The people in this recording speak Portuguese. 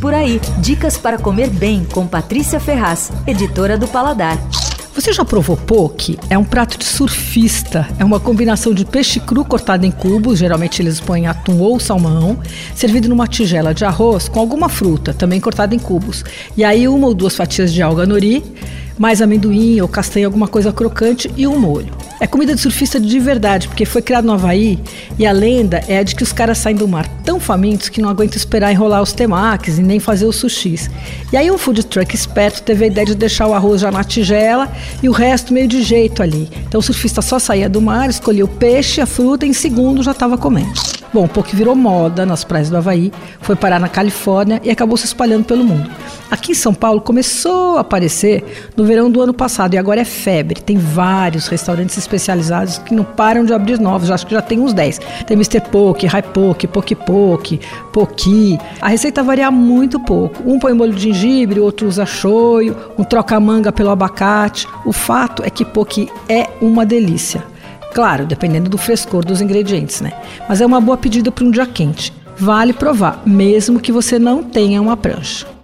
Por aí, dicas para comer bem com Patrícia Ferraz, editora do Paladar. Você já provou poke? É um prato de surfista. É uma combinação de peixe cru cortado em cubos, geralmente eles põem atum ou salmão, servido numa tigela de arroz com alguma fruta, também cortada em cubos. E aí uma ou duas fatias de alga nori, mais amendoim ou castanha, alguma coisa crocante e um molho. É comida de surfista de verdade, porque foi criado no Havaí e a lenda é a de que os caras saem do mar tão famintos que não aguentam esperar enrolar os temakis e nem fazer os sushis. E aí um food truck esperto teve a ideia de deixar o arroz já na tigela e o resto meio de jeito ali. Então o surfista só saía do mar, escolhia o peixe, a fruta e em segundo já estava comendo. Bom, o poke virou moda nas praias do Havaí, foi parar na Califórnia e acabou se espalhando pelo mundo. Aqui em São Paulo começou a aparecer no verão do ano passado e agora é febre. Tem vários restaurantes especializados que não param de abrir novos, acho que já tem uns 10. Tem Mr. Poke, High Poke, Poke Poke, Poki. A receita varia muito pouco. Um põe molho de gengibre, outro usa shoyu, um troca manga pelo abacate. O fato é que poke é uma delícia. Claro, dependendo do frescor dos ingredientes, né? Mas é uma boa pedida para um dia quente. Vale provar, mesmo que você não tenha uma prancha.